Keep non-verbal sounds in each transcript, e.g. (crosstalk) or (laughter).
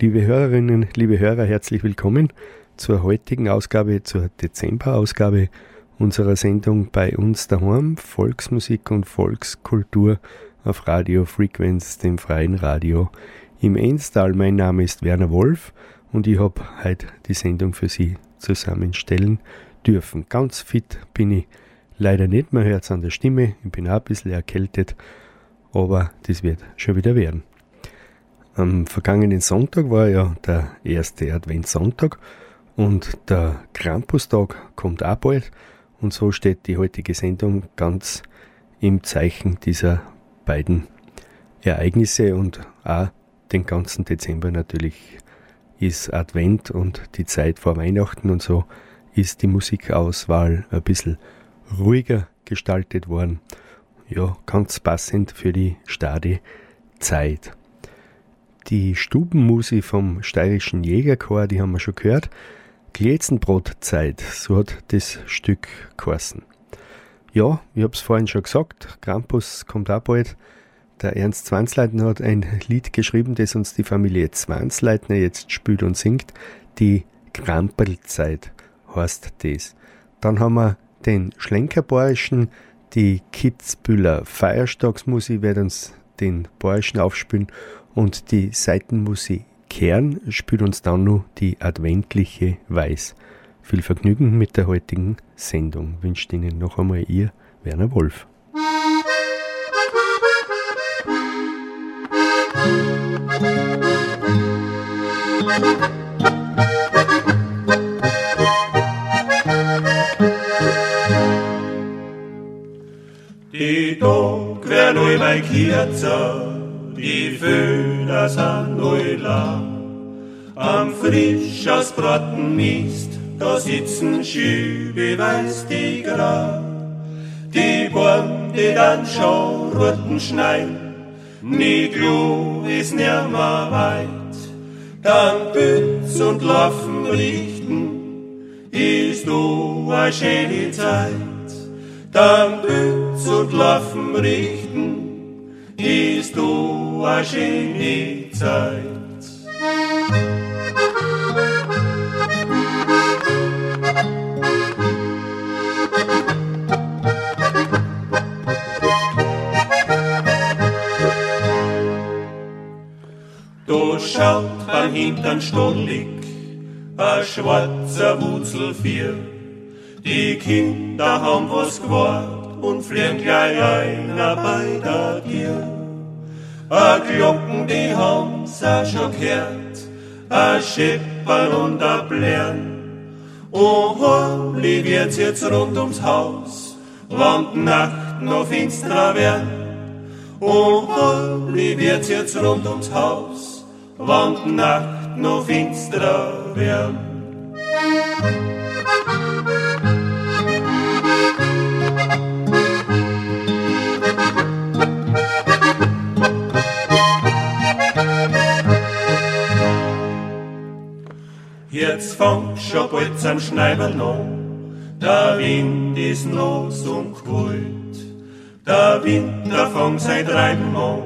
Liebe Hörerinnen, liebe Hörer, herzlich willkommen zur heutigen Ausgabe, zur Dezemberausgabe unserer Sendung bei uns daheim, Volksmusik und Volkskultur auf Radio Frequenz, dem freien Radio im Enstal. Mein Name ist Werner Wolf und ich habe heute die Sendung für Sie zusammenstellen dürfen. Ganz fit bin ich leider nicht, man hört es an der Stimme, ich bin auch ein bisschen erkältet, aber das wird schon wieder werden. Am vergangenen Sonntag war ja der erste Adventssonntag und der Krampustag kommt auch bald. Und so steht die heutige Sendung ganz im Zeichen dieser beiden Ereignisse und auch den ganzen Dezember natürlich ist Advent und die Zeit vor Weihnachten und so ist die Musikauswahl ein bisschen ruhiger gestaltet worden. Ja, ganz passend für die stade Zeit. Die Stubenmusi vom steirischen Jägerchor, die haben wir schon gehört. Glätzenbrotzeit, so hat das Stück geheißen. Ja, ich habe es vorhin schon gesagt, Krampus kommt auch bald. Der Ernst Zwanzleitner hat ein Lied geschrieben, das uns die Familie Zwanzleitner jetzt spielt und singt. Die Krampelzeit heißt das. Dann haben wir den Schlenkerbayerischen, die Kitzbühler Feierstagsmusik wird uns den Bayerischen aufspielen und die Seitenmusik Kern spielt uns dann noch die adventliche Weiß. Viel Vergnügen mit der heutigen Sendung wünscht Ihnen noch einmal Ihr Werner Wolf. Die Tag werden neu bei die Föhner sind neu lang. Am frisch aus Braten Mist, da sitzen Schübe weiß die Grab. Die Bäume, die dann schon roten schneien, nie Glu ist nimmer weit. Dann Bütz und Laufen richten, ist du a schöne Zeit. Dann Bütz und Laufen richten, ist du a schöne Zeit. Da schaut beim Hintern stollig a schwarzer Wutzelvier. Die Kinder haben was gewahrt und fliehen gleich einer bei der Gier. A Glocken, die haben's auch schon gehört, a Scheppern und a Blären. Und heimlich wird's jetzt rund ums Haus, wann die Nacht noch finsterer werden. Und heimlich wird's jetzt rund ums Haus, wann die Nacht noch finsterer werden. Jetzt fängt schon bald am Schneibel an, der Wind ist los und kalt. Der Winter fängt sein Treiben an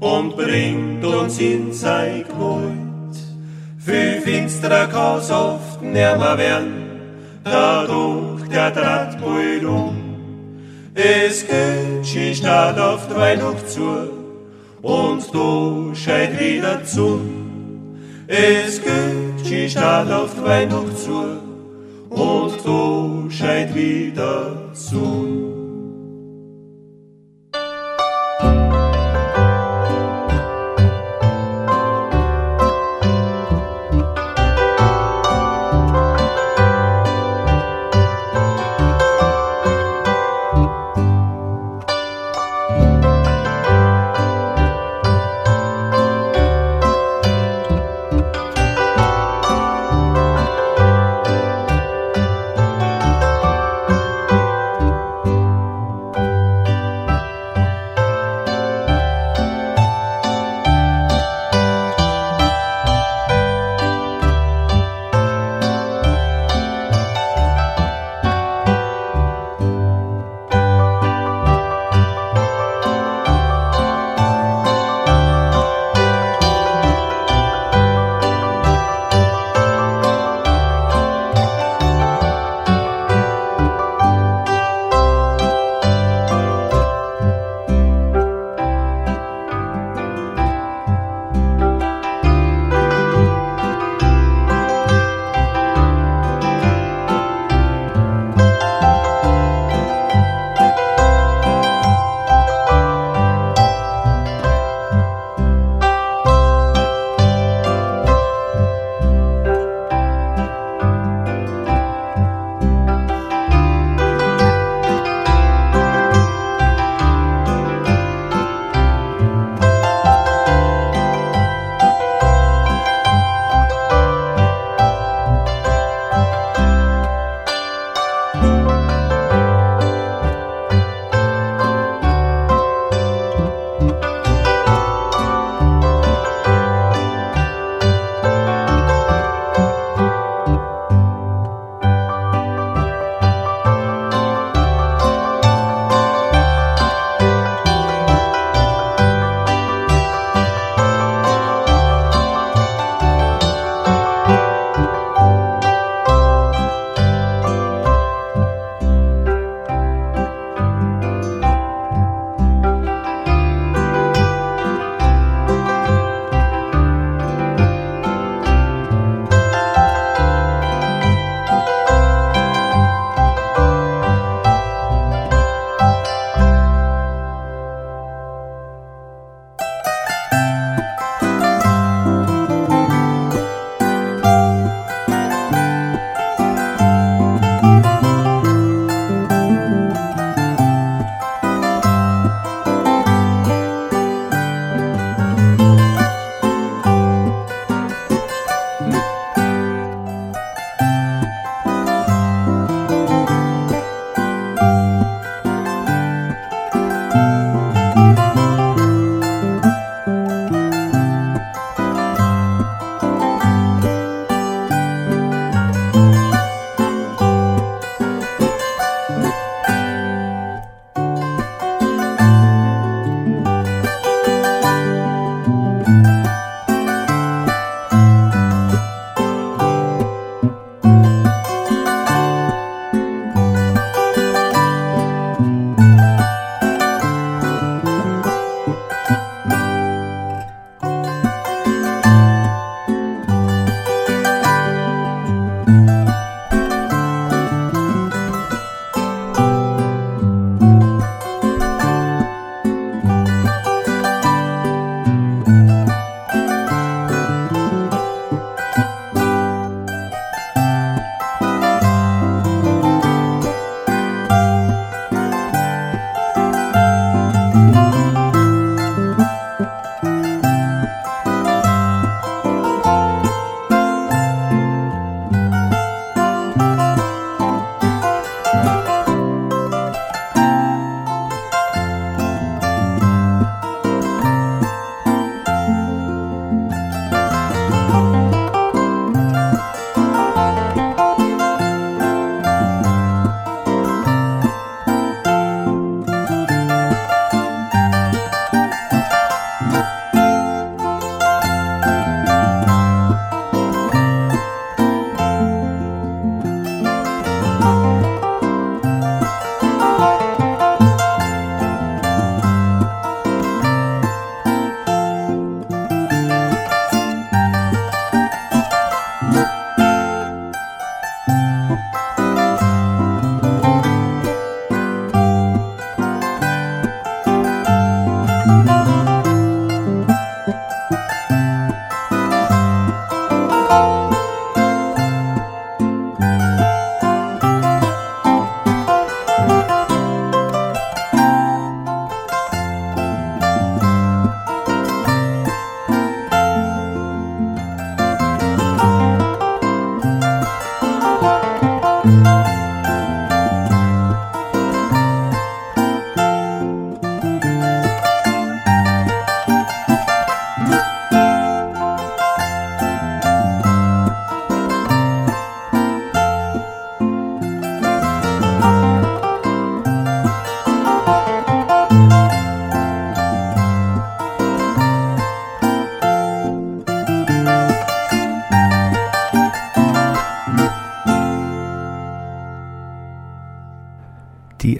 und bringt uns in sein Gewalt. Viel finsterer kann's oft nimmer werden, dadurch der Draht bald um. Es geht die Stadt auf die Weihnacht zu und du scheint wieder zu. Es geht die Stadt auf die Weihnacht zu und du scheint wieder zu.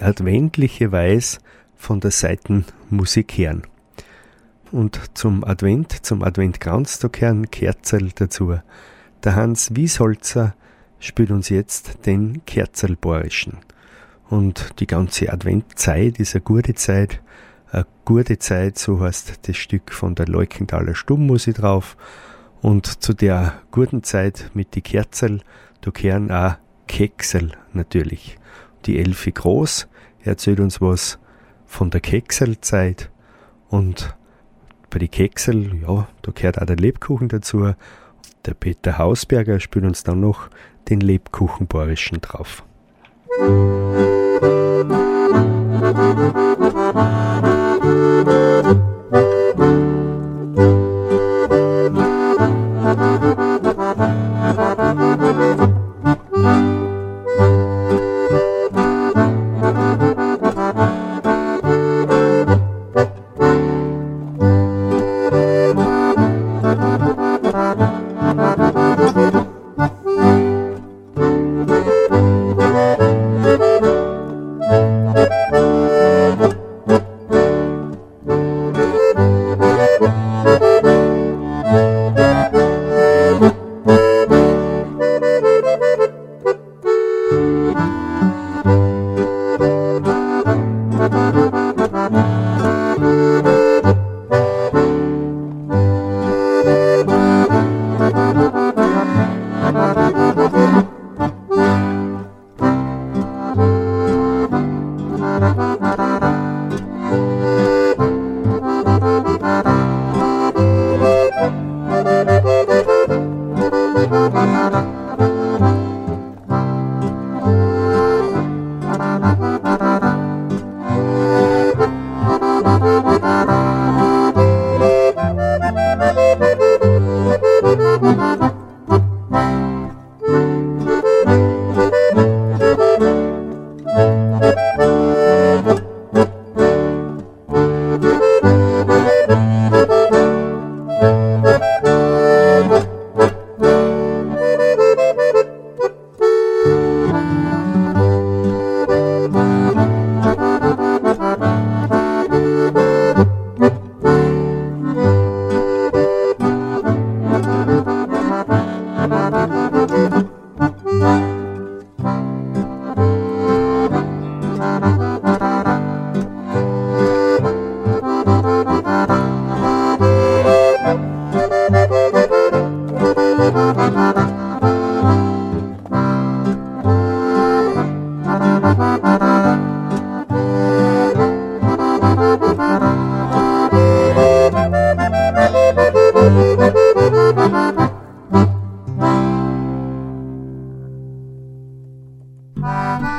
Adventliche Weise von der Seitenmusik hören. Und zum Advent, zum Adventkranz, da gehören Kerzel dazu. Der Hans Wiesholzer spielt uns jetzt den Kerzelborischen. Und die ganze Adventzeit ist eine gute Zeit, eine gute Zeit, so heißt das Stück von der Leukenthaler Stummmusik drauf. Und zu der guten Zeit mit die Kerzel, da gehören auch Keksel natürlich. Die Elfi Groß erzählt uns was von der Kekselzeit und bei die Keksel, ja, da gehört auch der Lebkuchen dazu. Der Peter Hausberger spielt uns dann noch den Lebkuchenborischen drauf. Música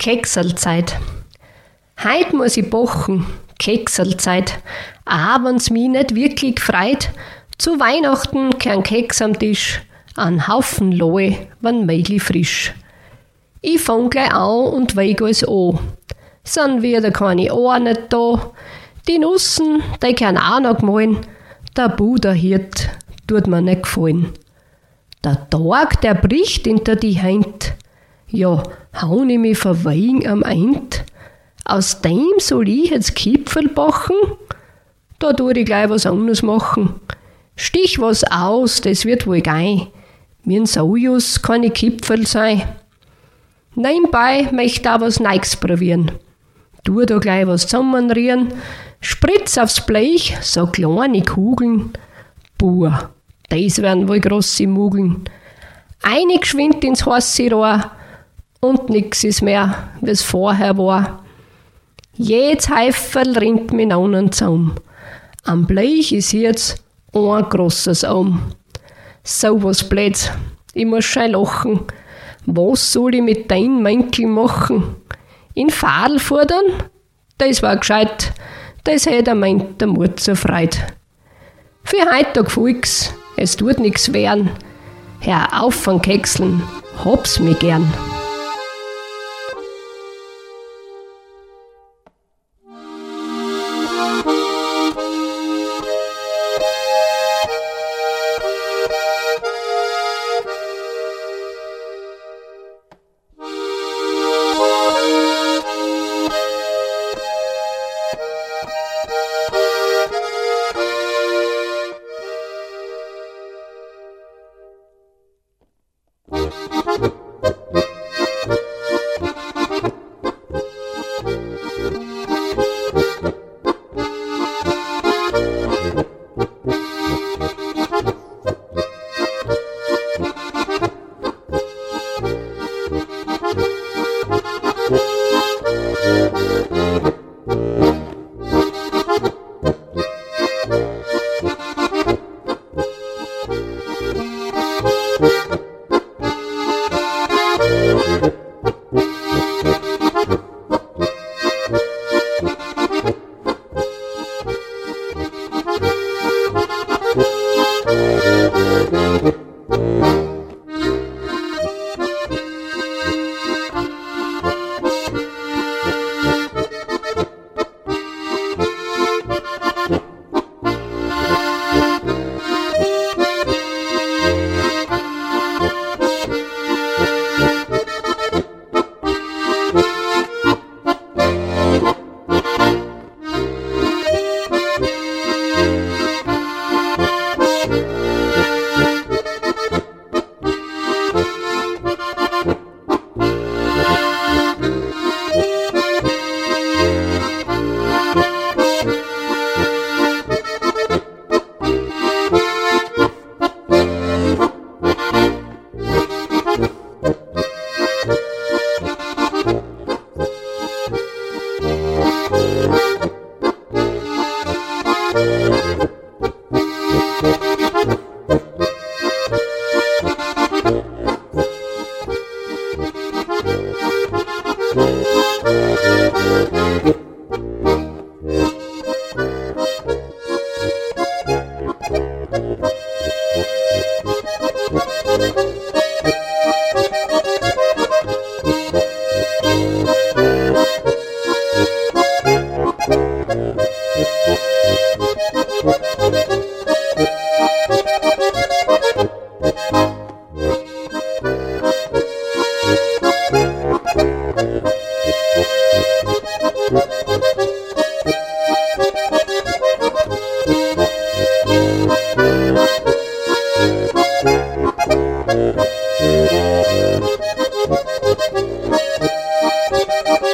Kekselzeit. Heut muss ich bochen, Kekselzeit. Auch wenn's mich nicht wirklich freut, zu Weihnachten kein Keks am Tisch, ein Haufen Lohe, wann Meigli frisch. Ich fang gleich an und weig alles an. Sind wieder keine Ohren nicht da. Die Nussen, die können auch noch gemahlen. Der Buderhirt tut mir nicht gefallen. Der Tag, der bricht hinter die Hand. Ja, hau ich mich verweigen am End. Aus dem soll ich jetzt Kipfel bachen? Da tu ich gleich was anderes machen. Stich was aus, das wird wohl gein. Mir'n Sojus keine Kipfel sein. Nebenbei möchte auch was Neues probieren. Tu da gleich was zusammenrieren, spritz aufs Blech so kleine Kugeln. Buh, das werden wohl grosse Mugeln. Eine geschwind ins heiße Rohr und nix ist mehr, wie's vorher war. Jedes Heiferl rinnt mit einen Zaum. Am Blech ist jetzt ein großes Aum. So was Blöds, ich muss schon lachen. Was soll ich mit deinem Mänkel machen? In Fadel fordern? Das war gescheit, das hätte meint der Mut zur Freude. Für heute folg's, es tut nix wehren. Hör auf von Kekseln, hab's mir gern.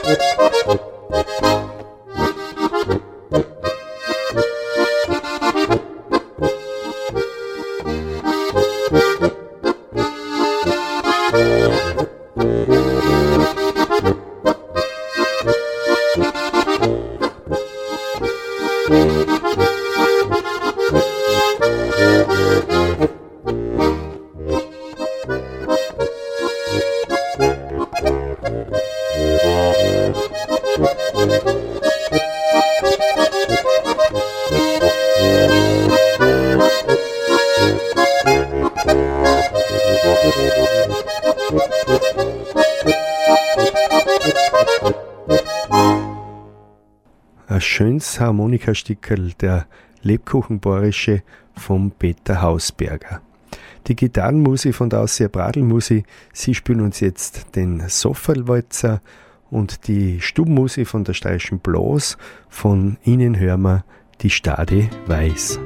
Oh. Schönes Harmonikastickel, der Lebkuchenbohrische vom Peter Hausberger. Die Gitarrenmusik von der Ausseher Bradelmusik, sie spielen uns jetzt den Sofferlwalzer und die Stubenmusik von der steirischen Blas, von ihnen hören wir die Stade Weiß.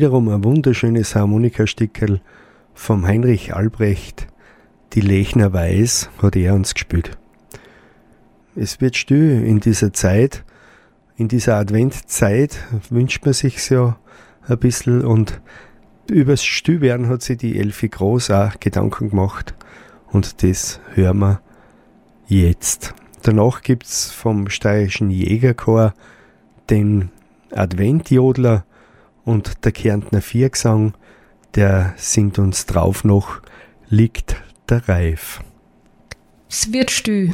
Wiederum ein wunderschönes Harmonikastickel vom Heinrich Albrecht, die Lechner Weiß, hat er uns gespielt. Es wird still in dieser Zeit, in dieser Adventzeit wünscht man sich's ja ein bisschen und übers Stillwerden hat sich die Elfi Groß auch Gedanken gemacht und das hören wir jetzt. Danach gibt's vom steirischen Jägerchor den Adventjodler und der Kärntner Viergesang, der singt uns drauf noch, liegt der Reif. Es wird still.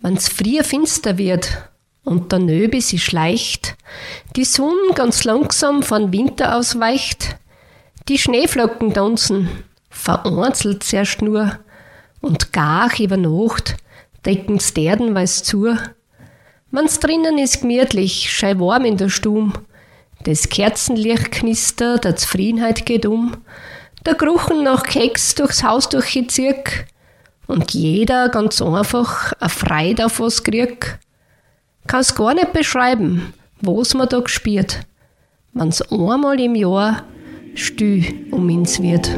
Wenn's frier finster wird und der Nöbe sich schleicht, die Sonne ganz langsam von Winter ausweicht, die Schneeflocken tanzen, vereinzelt zuerst nur, und gar über Nacht decken's Derdenweiß zu. Wenn's drinnen ist gemütlich, schei warm in der Stube, das Kerzenlicht knistert, der Zufriedenheit geht um, der Geruchen nach Keks durchs Haus durchgezirkt und jeder ganz einfach Freude auf was kriegt. Kann's gar nicht beschreiben, was man da gespielt, wenn's einmal im Jahr still um uns wird.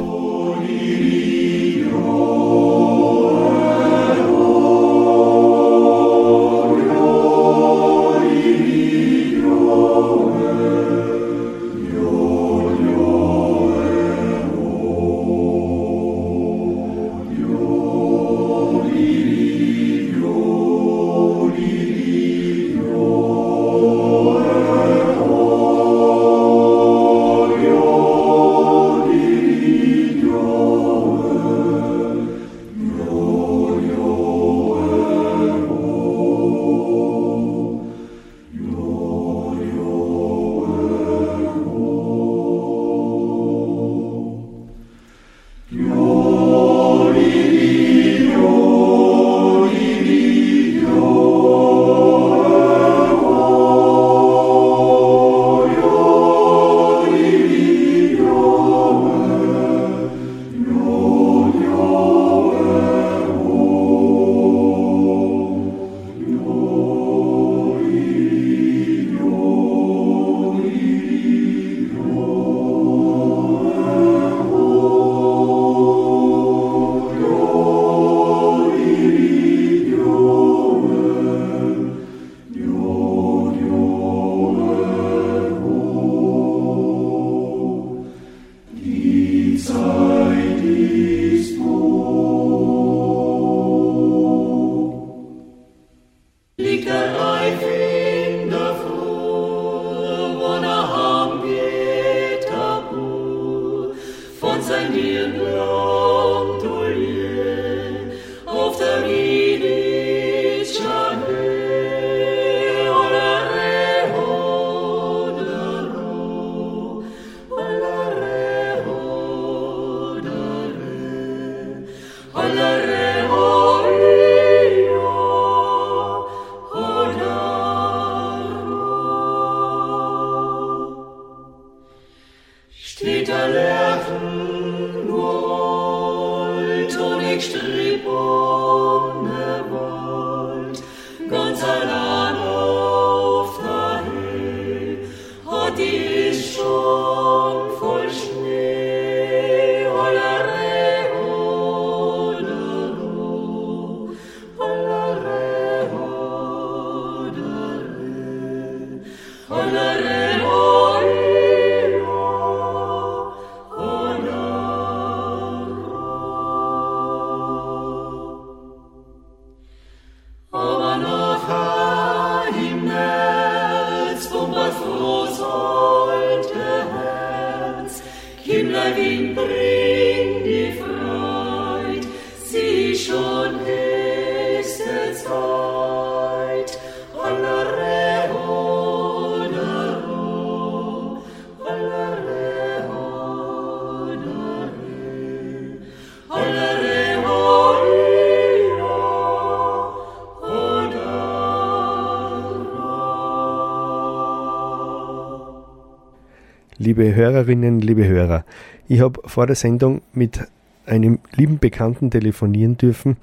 Liebe Hörerinnen, liebe Hörer, ich habe vor der Sendung mit einem lieben Bekannten telefonieren dürfen,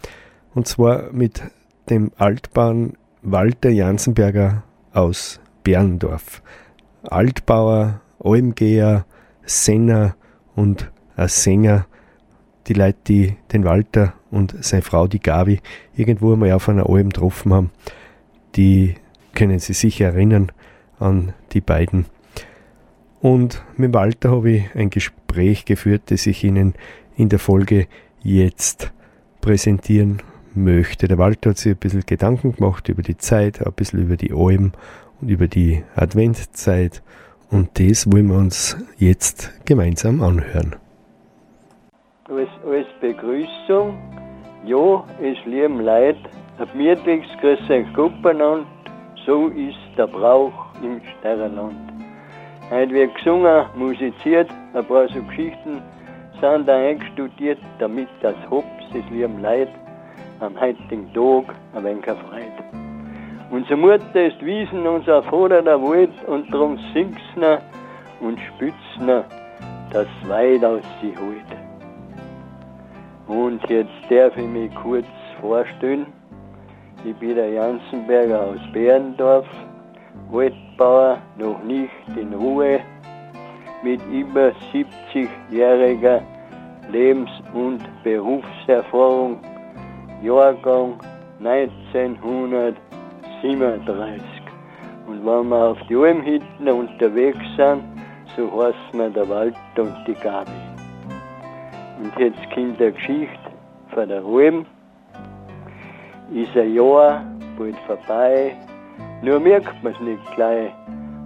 und zwar mit dem Altbauern Walter Jansenberger aus Berndorf. Altbauer, Almgeher, Senner und ein Sänger, die Leute, die den Walter und seine Frau, die Gabi, irgendwo einmal auf einer Alm getroffen haben, die können sich sicher erinnern an die beiden. Und mit Walter habe ich ein Gespräch geführt, das ich Ihnen in der Folge jetzt präsentieren möchte. Der Walter hat sich ein bisschen Gedanken gemacht über die Zeit, ein bisschen über die Alm und über die Adventzeit. Und das wollen wir uns jetzt gemeinsam anhören. als, als Begrüßung, ja, es lieben Leid, ein gemütliches Grüß euch Gruppenland, so ist der Brauch im Sternland. Heute wird gesungen, musiziert, ein paar so Geschichten sind da eingestudiert, damit das Hops des lieben Leid am heutigen Tag ein wenig erfreut. Unsere Mutter ist Wiesen, unser Vater der Wald, und drum singt's und spützt ne, das weit aus sie holt. Und jetzt darf ich mich kurz vorstellen. Ich bin der Jansenberger aus Berndorf, Waldbauer, noch nicht in Ruhe, mit über 70-jähriger Lebens- und Berufserfahrung, Jahrgang 1937. Und wenn wir auf die Almhütten unterwegs sind, so heißen wir der Wald und die Gabi. Und jetzt kommt eine Geschichte von der Alm. Ist ein Jahr bald vorbei, nur merkt man es nicht gleich.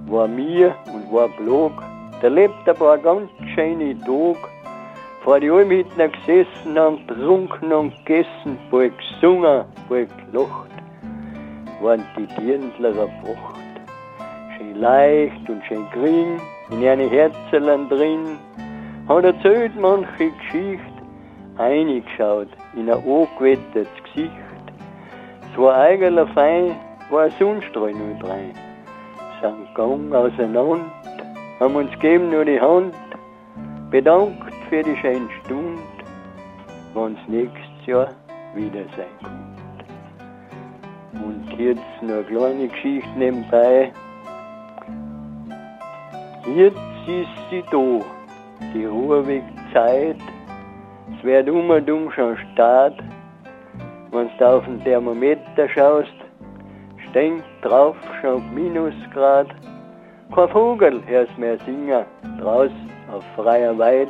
War mir und war Blog. Da lebt ein paar ganz schöne Tage. Vor die Almhütten gesessen, haben getrunken und gegessen, bald gesungen, bald gelacht. Waren die Dirndler erwacht. Schön leicht und schön grün, in eine Herzelein drin, hat erzählt manche Geschichte, eingeschaut in ein angewettertes Gesicht. So ein eigener Fein war ein Sonnenstrahl nur rein. Sind gegangen auseinander, haben uns gegeben nur die Hand, bedankt für die schöne Stunde, wenn's nächstes Jahr wieder sein kommt. Und jetzt noch eine kleine Geschichte nebenbei. Jetzt ist sie da, die Ruhewegzeit. Es wird um und um schon Start. Wenn du auf den Thermometer schaust, steht drauf schon Minusgrad. Kein Vogel hörst mehr singen, draußen auf freier Weid.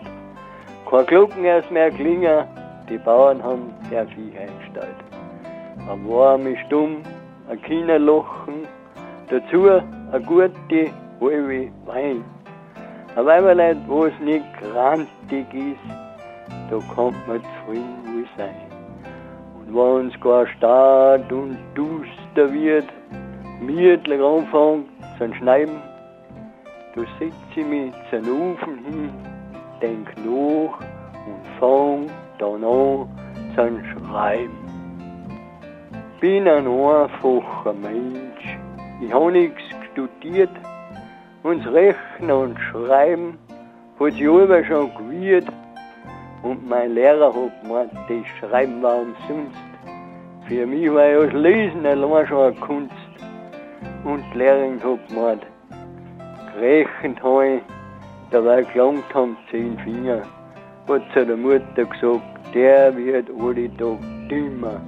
Kein Glocken hörst mehr klingen, die Bauern haben der Vieh eingestellt. Am Warm ist stumm, ein Kinderlochen, dazu eine gute halbe Wein. Ein Weiberleid, wo es nicht grantig ist, da kann man zufrieden wohl sein. Wenn uns gar stark und duster wird, mietlich anfängt zum Schneiden, da setz ich mich zum Ofen hin, denk nach und fang dann an zum Schreiben. Bin ein einfacher Mensch, ich habe nichts studiert, uns Rechnen und Schreiben hat sich aber schon gewirrt. Und mein Lehrer hat gemeint, das Schreiben war umsonst. Für mich war ja das Lesen allein schon eine Kunst. Und die Lehrerin hat gemeint, gerechnet habe ich, dabei gelangt haben zehn Finger. Hat zu der Mutter gesagt, der wird alle Tag dümmer.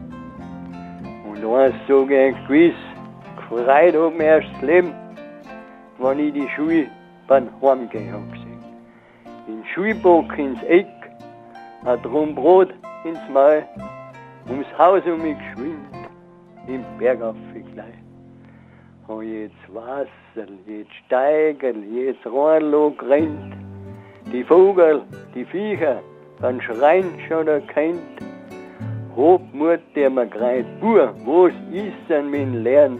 Und eins sage ich gewiss, gefreut hat mir erst das Leben, wenn ich die Schuhe beim Heimgehen hab gesehen. Den Schulbock ins Eck, ein Drum Brot ins Maul, ums Haus um mich geschwind, im Bergapfel gleich. Hab jetzt Wasser, jetzt Steigel, jetzt Rohrlock rennt, Die Vogel, die Viecher, beim Schreien schon erkennt. Hob Mut, der mir greit, Bur, was ist denn mein Lern?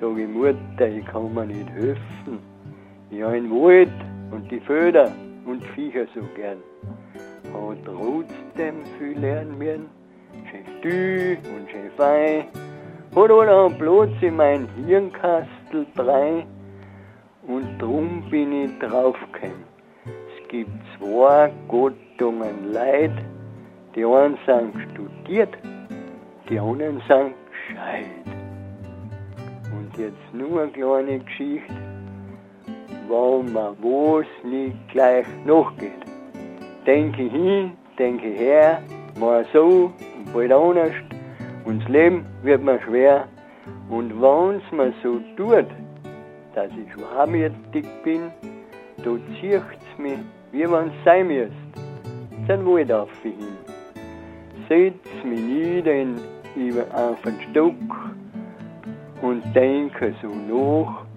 Sag ich, Mutter, ich kann mir nicht helfen. Ich hab den Wald und die Föder und Viecher so gern. Hat trotzdem viel lernen müssen, schön still und schön fein. Hat einen Platz in mein Hirnkastel drei. Und drum bin ich draufgekommen. Es gibt zwei Gattungen Leid. Die einen sind studiert, die anderen sind gescheit. Und jetzt nur eine kleine Geschichte, warum man was nicht gleich nachgeht. Denke hin, denke her, mal so und bald anders. Und das Leben wird mir schwer. Und wenn's mir so tut, dass ich schwarmütig bin, da zieht's mich, wie wenn's sein müsst. Dann Wald auf hin. Setz mich nieder über den Stock und denke so nach,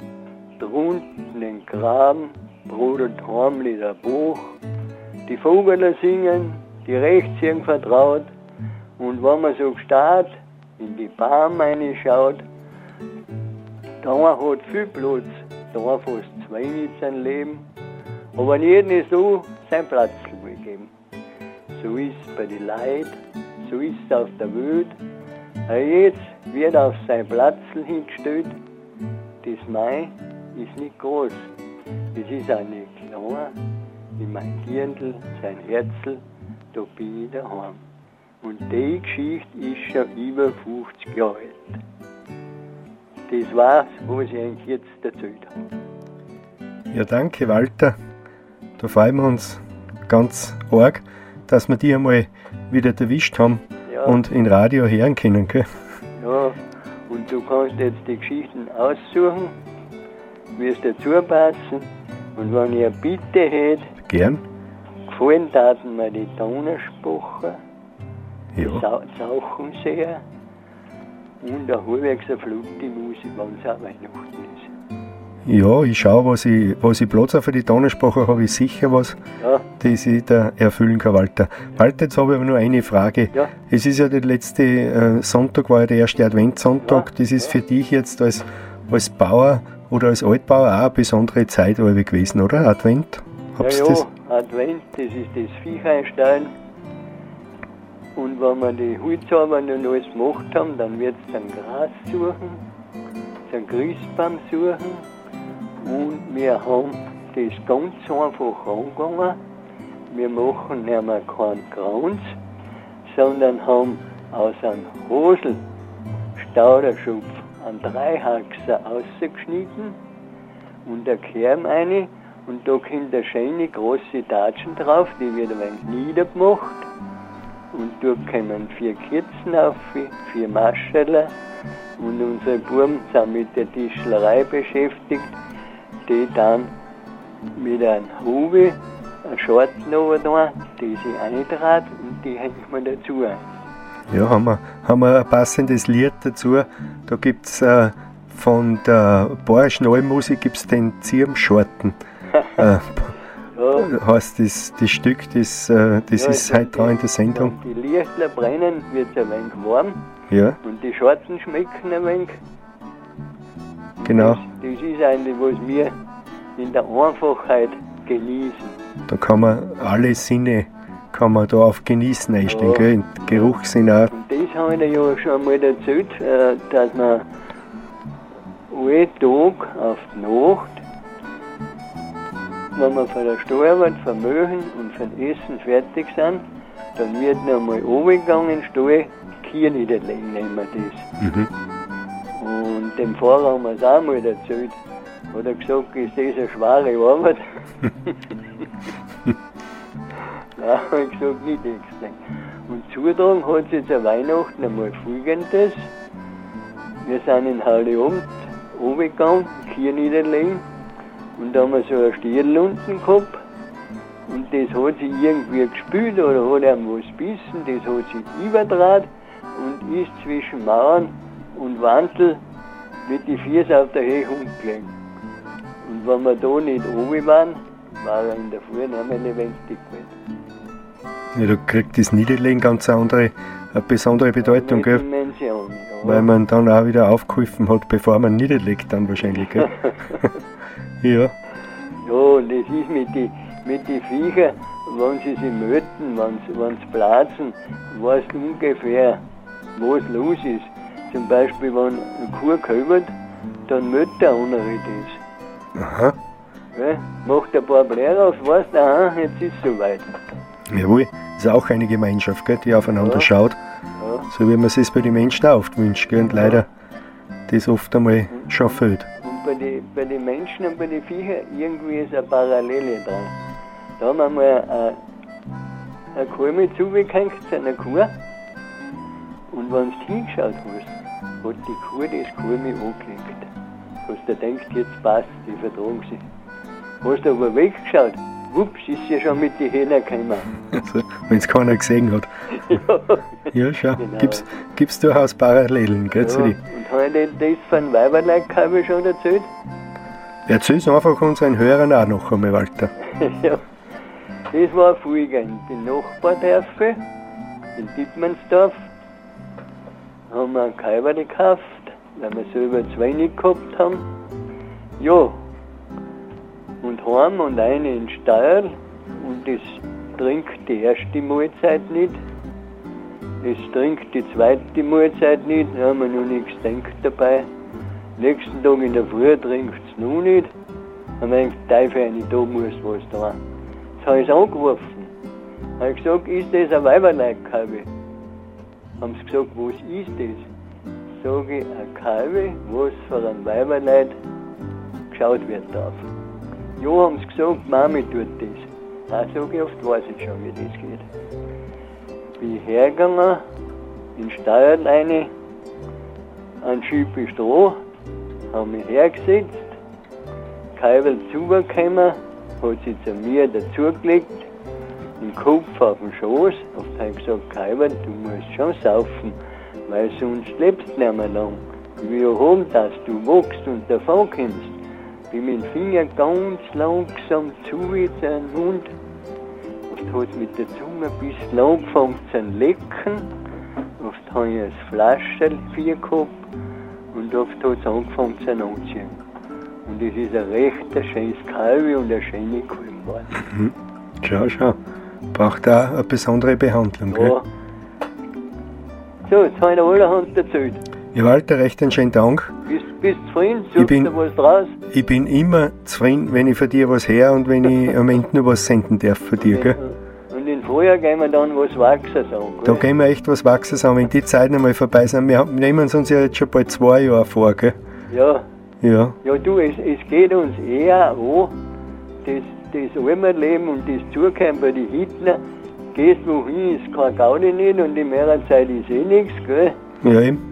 drunten den Graben brodelt heimlich der Buch, die Vögel singen, die rechts irgend vertraut, und wenn man so gestarrt in die Baum reinschaut, da hat viel Platz, da fast zwei nicht sein Leben, aber jedem ist so sein Platz gegeben. So ist es bei den Leuten, so ist es auf der Welt. Jetzt wird auf sein Platz hingestellt, das Mai ist nicht groß, es ist nicht klein, in mein Dirndl, sein Herzl, da bin ich daheim. Und die Geschichte ist schon über 50 Jahre alt. Das war's, was ich eigentlich jetzt erzählt habe. Ja, danke, Walter. Da freuen wir uns ganz arg, dass wir die einmal wieder erwischt haben Ja, und in Radio hören können. Gell? ja, und du kannst jetzt die Geschichten aussuchen, wie es dazu passen. Und wenn ich eine Bitte hätte, Gern. gefallen taten mir die Donnersprocher, die Ja. Sau Sauchen sehr und eine halbwegs eine flotte Musik, wenn es auch Weihnachten ist. ja, ich schaue, was ich, was ich Platz habe für die Tonensprache, habe ich sicher was, Ja, das ich da erfüllen kann, Walter. Walter, jetzt habe ich aber nur eine Frage. Ja. Es ist ja der letzte äh, Sonntag, war ja der erste Adventssonntag. Ja, Das ist für dich jetzt als, als Bauer oder als Altbauer auch eine besondere Zeit gewesen, oder? Advent? ja, Hab's ja, das? Advent, das ist das Viech einstellen. Und wenn wir die Holzarbeit und alles gemacht haben, dann wird es dann Gras suchen, den Christbaum suchen. Und wir haben das ganz einfach angegangen. Wir machen nicht mehr keinen Kranz, sondern haben aus einem Hosel Stauderschupf einen Dreihaxer ausgeschnitten und der Kern eine. Und da kommt eine schöne große Tatschen drauf, die wird ein wenig niedergemacht. Und dort kommen vier Kerzen auf, vier Marscheller und unsere Buben sind mit der Tischlerei beschäftigt, die dann mit einem Hube, einen Schorten oben da, die sie eintrat und die hängt man dazu ein. Ja, haben wir, haben wir ein passendes Lied dazu. Da gibt es äh, von der Bayerischen Allmusik gibt's den Zirmschorten. (laughs) äh, Ja, heißt das, das Stück, das, äh, das Ja, ist heute dran in der Sendung. Die Lichtler brennen, wird es ein wenig warm Ja, und die Schorten schmecken ein wenig. genau. Das, das ist eigentlich, was wir in der Einfachheit genießen. Da kann man alle Sinne kann man da auf Genießen einstellen, Ja. gell? Geruchssinn auch. Und das habe ich ja schon mal erzählt, äh, dass man alle Tag auf die Nacht, wenn wir von der Steuerarbeit, vom Möchen und vom Essen fertig sind, dann wird noch mal runtergegangen, Stall, Kier niederlegen, nennen wir das. Mhm. Und dem Fahrer haben wir es auch mal erzählt. Hat er gesagt, ist das eine schwere Arbeit? (laughs) (laughs) Nein, hab (laughs) ich gesagt, nicht extrem. Und zutragen hat es jetzt an Weihnachten einmal folgendes. Wir sind in Heiligabend runtergegangen, Kier niederlegen. Und da haben wir so ein Stierl unten gehabt. Und das hat sich irgendwie gespült oder hat ihm was gebissen. Das hat sich überdraht und ist zwischen Mauern und Wandel mit die Füße auf der Höhe umgelegen. Und wenn wir da nicht oben waren, war er in der Früh nicht mehr lebendig gewesen. Ja, da kriegt das Niederlegen ganz eine andere, eine besondere Bedeutung, gell? Ja. Weil man dann auch wieder aufgeholfen hat, bevor man niederlegt dann wahrscheinlich, gell? (laughs) ja. Ja, das ist mit den mit die Viecher, wenn sie sich möten, wenn sie, sie platzen, weißt du ungefähr, was los ist. Zum Beispiel, wenn eine Kuh köbert, dann möt der andere das. Aha. Gell? Macht ein paar Blätter auf, weißt du, aha, jetzt ist es soweit. Jawohl. Ist auch eine Gemeinschaft, gell, die aufeinander Ja. schaut. Ja. So wie man es sich bei den Menschen auch oft wünscht, gell? Und leider das oft einmal schon fehlt. Und bei den bei die Menschen und bei den Viechern irgendwie ist eine Parallele dran. Da haben wir mal eine, eine Kuh mit zugehängt zu einer Kuh. Und wenn du hingeschaut hast, hat die Kuh das mit angelegt. Hast du gedacht, jetzt passt, die vertragen sich. Hast du aber weggeschaut, wups, ist sie schon mit den Hähnen gekommen. Also, Wenn es keiner gesehen hat. ja. (laughs) Ja, schau. Genau. Gibt's, gibt's durchaus Parallelen, gell? Zu Ja, die. und habe ich das von Weiberleik habe ich schon erzählt? Erzähl's einfach unseren Hörern auch noch einmal, Walter. (laughs) ja. Das war folgend. Die Nachbardörfer, in Dittmannsdorf, haben wir einen Kälber gekauft, weil wir selber zwei nicht gehabt haben. Ja. Und heim und eine in Steyr. Und das trinkt die erste Mahlzeit nicht. Das trinkt die zweite Mahlzeit nicht. Da haben wir noch nichts gedacht dabei. Nächsten Tag in der Früh trinkt es noch nicht. Dann gedacht, Teufel, eine, da muss was da. Jetzt habe ich es angerufen. Habe ich gesagt, ist das ein Weiberleitkalbe? Haben sie gesagt, was ist das? Sage ich, ein Kalbe, was für ein Weiberleit geschaut wird darf. Ja, haben sie gesagt, Mami tut das. Sage ich, oft weiß ich schon, wie das geht. Bin hergegangen, in Steyr eine, ein Schippe Stroh, habe mich hergesetzt, Kalbel zugekommen, hat sie zu mir dazugelegt, den Kopf auf den Schoß, und habe gesagt, Kalbel, du musst schon saufen, weil sonst lebst du nicht mehr lang. Ja haben, dass du wachst und davon kommst. Bin mit dem Finger ganz langsam zu in seinen Mund und hat mit der Zunge ein bisschen angefangen zu lecken. Oft habe ich ein Flaschel vier gehabt und oft hat es angefangen zu anziehen. Und es ist ein recht schönes Kalbe und eine schöne Kuh geworden. Schau, schau. Braucht auch eine besondere Behandlung, gell? Ja. So, jetzt habe ich allerhand erzählt. Ja, Walter, recht einen schönen Dank. Bist du zufrieden? Ich Suchst bin- du was draus? Ich bin immer zufrieden, wenn ich von dir was her und wenn ich am Ende nur was senden darf von dir, gell? Und in Frühjahr gehen wir dann was wachsen sagen. Da gehen wir echt was wachsen zusammen, wenn die Zeiten einmal vorbei sind. Wir nehmen es uns ja jetzt schon bald zwei Jahre vor, gell? Ja, Ja, ja du, es, es geht uns eher an, das, das Almerleben und das Zukommen bei den Hitler. Gehst wohin, ist kein Gaudi nicht und in mehrer Zeit ist eh nichts, gell? ja eben.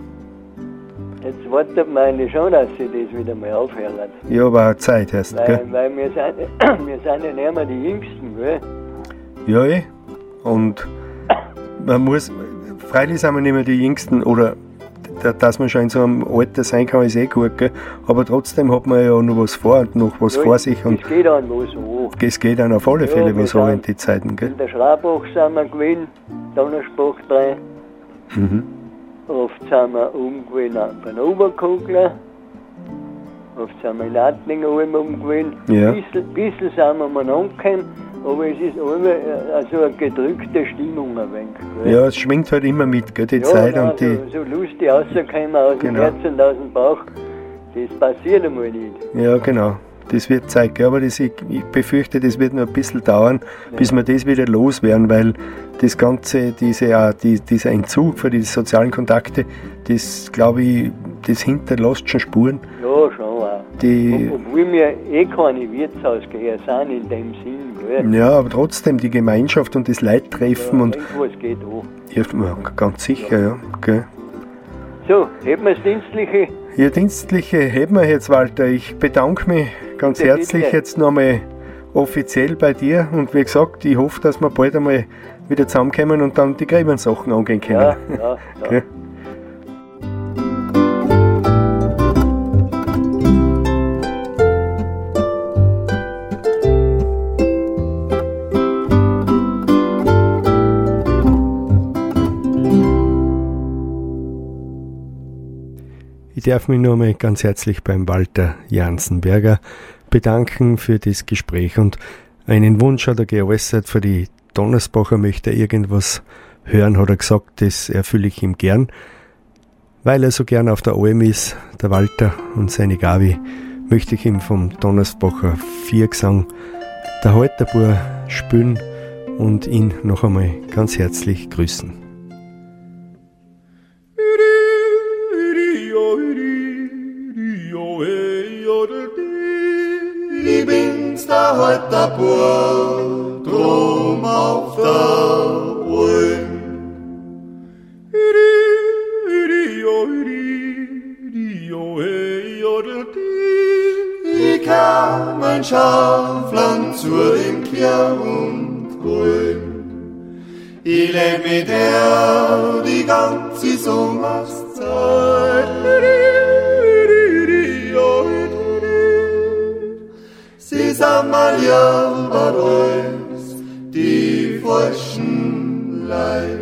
Jetzt wartet man eigentlich schon, dass sie das wieder mal aufhört. Ja, aber auch Zeit erst, Weil, gell? weil wir, sind, (coughs) wir sind ja nicht mehr die Jüngsten, gell? Ja, eh. Und man muss, freilich sind wir nicht mehr die Jüngsten oder da- dass man schon in so einem Alter sein kann, ist eh gut, gell? Aber trotzdem hat man ja noch was vor und noch was Ja, vor sich und Es geht an was an. es geht dann auf alle Ja, Fälle was an in die Zeiten, gell? In der Schraubach sind wir gewesen, Donnerspach 3. Mhm. Oft sind wir umgewesen bei den Oberkugler. Oft sind wir in oben umgewesen. Ja. Ein bisschen, bisschen sind wir mal angekommen, aber es ist immer äh, also eine gedrückte Stimmung ein wenig. gell? Ja, es schwingt halt immer mit, gell? Die Ja, Zeit nein, und die. so, so lustig rauskommen aus dem Genau. Herzen und aus dem Bauch, das passiert einmal nicht. Ja, genau. Das wird Zeit, aber das, ich, ich befürchte, das wird noch ein bisschen dauern, bis wir das wieder loswerden, weil das Ganze, diese, äh, die, dieser Entzug für die sozialen Kontakte, das glaube ich, das hinterlässt schon Spuren. Ja, schon auch. Die, Ob- Obwohl wir eh keine Wirtshausgeher sind in dem Sinn, gell? ja, aber trotzdem die Gemeinschaft und das Leittreffen und irgendwas geht an. ja, ja, ganz sicher, ja. Gell? So, hätten wir das Dienstliche? Ihr Dienstliche heben wir jetzt, Walter. Ich bedanke mich ganz herzlich jetzt nochmal offiziell bei dir und wie gesagt, ich hoffe, dass wir bald einmal wieder zusammenkommen und dann die Gräbensachen angehen können. Ja, ja, ja. Gell? Darf mich nur einmal ganz herzlich beim Walter Jansenberger bedanken für das Gespräch und einen Wunsch hat er geäußert für die Donnersbacher möchte er irgendwas hören, hat er gesagt, das erfülle ich ihm gern, weil er so gern auf der Alm ist, der Walter und seine Gabi, möchte ich ihm vom Donnersbacher Viergesang der Halterbur spülen und ihn noch einmal ganz herzlich grüßen. Bin's der Halterbur, drum auf der Ulm. Ich kam ein Schafland zu dem Kier und Ulm. Ich leb mit der die ganze Sommerszeit. Ja bei uns die falschen Leid.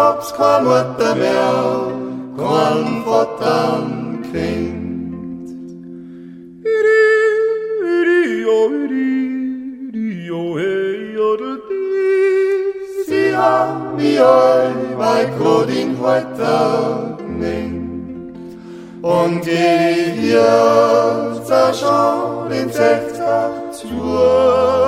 Ich hab's kein Mutter mehr, kein Vater Kind. Sie haben mich all bei Grodin heute genannt. Und geh hier zerschauen in Sechster Song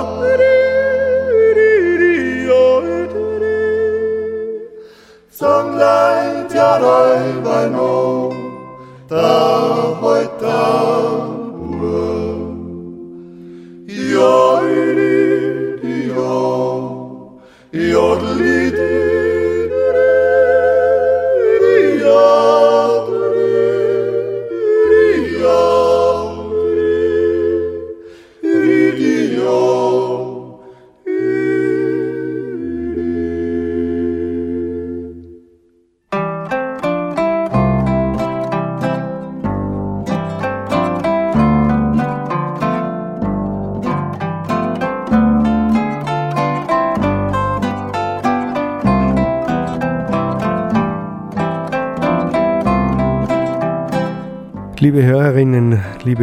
da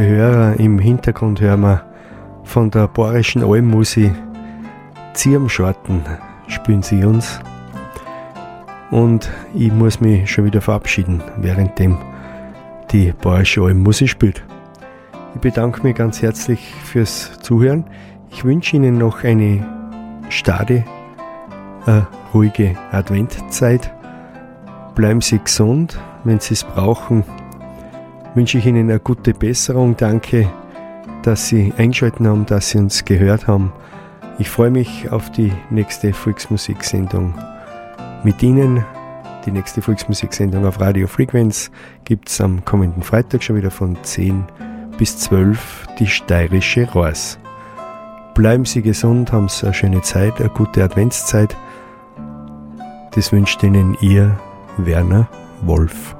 liebe Hörer, im Hintergrund hören wir von der Bayerischen Almmusi Zirmschorten spielen sie uns. Und ich muss mich schon wieder verabschieden, währenddem die Bayerische Almmusi spielt. Ich bedanke mich ganz herzlich fürs Zuhören. Ich wünsche Ihnen noch eine stade, äh, ruhige Adventzeit. Bleiben Sie gesund, wenn Sie es brauchen wünsche ich Ihnen eine gute Besserung. Danke, dass Sie eingeschaltet haben, dass Sie uns gehört haben. Ich freue mich auf die nächste Volksmusiksendung mit Ihnen. Die nächste Volksmusiksendung auf Radio Frequenz gibt es am kommenden Freitag schon wieder von 10 bis 12 die steirische Rohrs. Bleiben Sie gesund, haben Sie eine schöne Zeit, eine gute Adventszeit. Das wünscht Ihnen Ihr Werner Wolf.